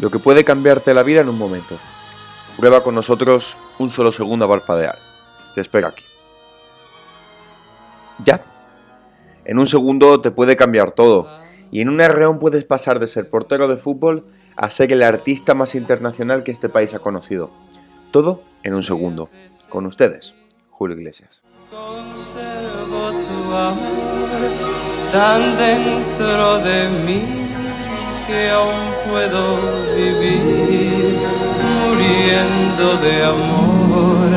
lo que puede cambiarte la vida en un momento. Prueba con nosotros un solo segundo a parpadear. Te espero aquí. Ya. En un segundo te puede cambiar todo. Y en un arreón puedes pasar de ser portero de fútbol a ser el artista más internacional que este país ha conocido. Todo en un segundo. Con ustedes, Julio Iglesias. Conservo tu amor tan dentro de mí que aún puedo vivir muriendo de amor,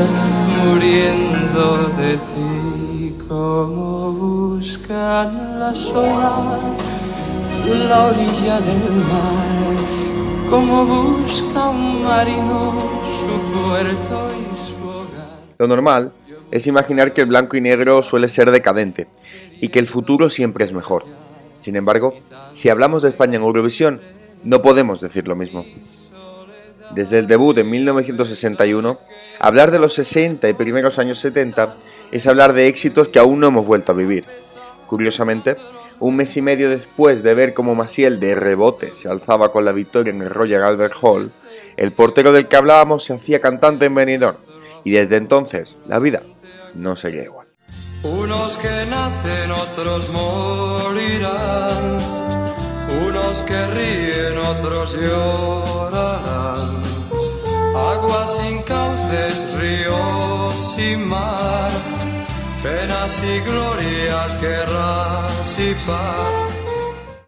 muriendo de ti, como buscan las olas la orilla del mar, como busca un marino su puerto y su hogar. Lo normal es imaginar que el blanco y negro suele ser decadente y que el futuro siempre es mejor. Sin embargo, si hablamos de España en Eurovisión, no podemos decir lo mismo. Desde el debut en 1961, hablar de los 60 y primeros años 70 es hablar de éxitos que aún no hemos vuelto a vivir. Curiosamente, un mes y medio después de ver cómo Maciel de rebote se alzaba con la victoria en el Royal Albert Hall, el portero del que hablábamos se hacía cantante en Benidorm y desde entonces la vida no sería igual. Que ríen, otros llorarán. Agua sin cauces, ríos sin mar. Penas y glorias, guerras y paz.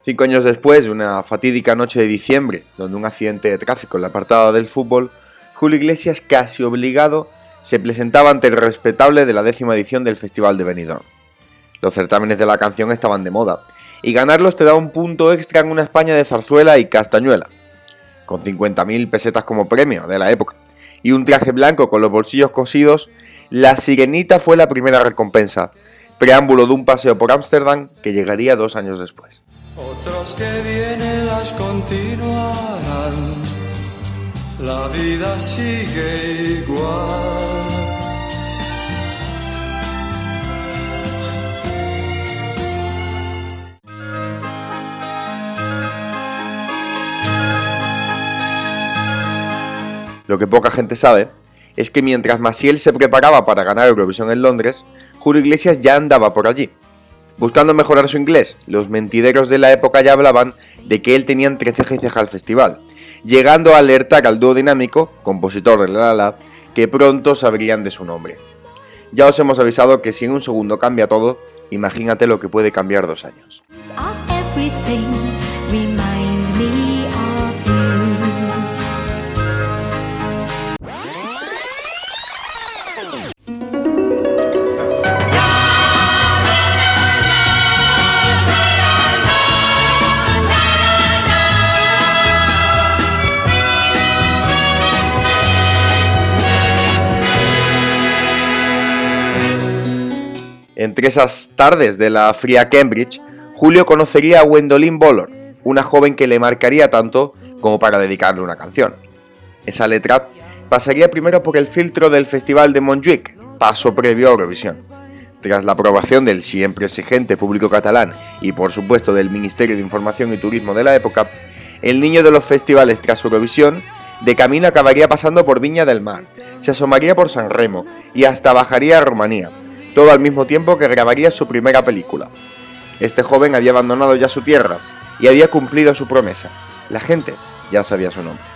Cinco años después, una fatídica noche de diciembre, donde un accidente de tráfico en la apartada del fútbol, Julio Iglesias, casi obligado, se presentaba ante el respetable de la décima edición del Festival de Benidorm. Los certámenes de la canción estaban de moda, y ganarlos te da un punto extra en una España de zarzuela y castañuela, con 50.000 pesetas como premio de la época, y un traje blanco con los bolsillos cosidos, la sirenita fue la primera recompensa, preámbulo de un paseo por Ámsterdam que llegaría dos años después. Que vienen las continuarán. La vida sigue igual. Lo que poca gente sabe es que mientras Maciel se preparaba para ganar Eurovisión en Londres, Julio Iglesias ya andaba por allí. Buscando mejorar su inglés, los mentideros de la época ya hablaban de que él tenía entre ceja al festival, llegando a alertar al dúo dinámico, compositor de La La La, que pronto sabrían de su nombre. Ya os hemos avisado que si en un segundo cambia todo, imagínate lo que puede cambiar dos años. Entre esas tardes de la fría Cambridge, Julio conocería a Gwendolyn Bollor, una joven que le marcaría tanto como para dedicarle una canción. Esa letra pasaría primero por el filtro del Festival de Montjuic, paso previo a Eurovisión. Tras la aprobación del siempre exigente público catalán y por supuesto del Ministerio de Información y Turismo de la época, el niño de los festivales tras Eurovisión de camino acabaría pasando por Viña del Mar, se asomaría por San Remo y hasta bajaría a Rumanía, todo al mismo tiempo que grabaría su primera película. Este joven había abandonado ya su tierra y había cumplido su promesa. La gente ya sabía su nombre.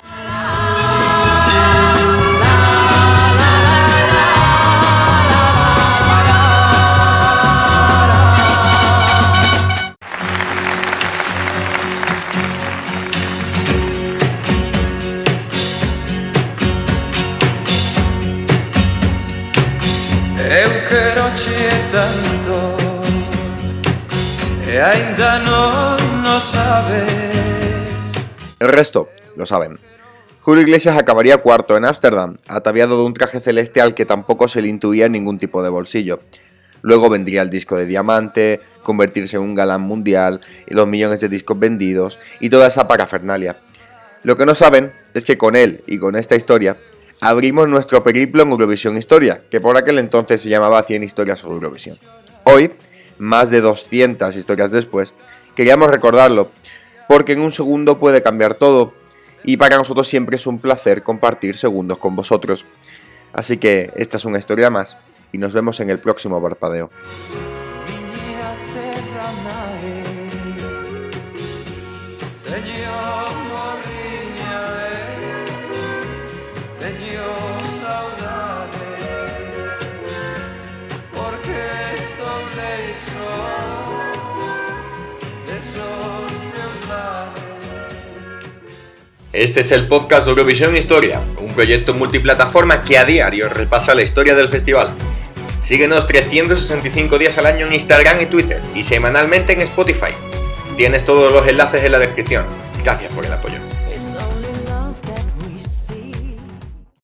El resto lo saben. Julio Iglesias acabaría cuarto en Ámsterdam, ataviado de un traje celestial que tampoco se le intuía ningún tipo de bolsillo. Luego vendría el disco de diamante, convertirse en un galán mundial, y los millones de discos vendidos, y toda esa parafernalia. Lo que no saben es que con él y con esta historia abrimos nuestro periplo en Eurovisión Historia, que por aquel entonces se llamaba 100 historias sobre Eurovisión. Hoy, más de 200 historias después, queríamos recordarlo, porque en un segundo puede cambiar todo, y para nosotros siempre es un placer compartir segundos con vosotros. Así que esta es una historia más y nos vemos en el próximo parpadeo. Este es el podcast de Eurovisión Historia, un proyecto multiplataforma que a diario repasa la historia del festival. Síguenos 365 días al año en Instagram y Twitter y semanalmente en Spotify. Tienes todos los enlaces en la descripción. Gracias por el apoyo.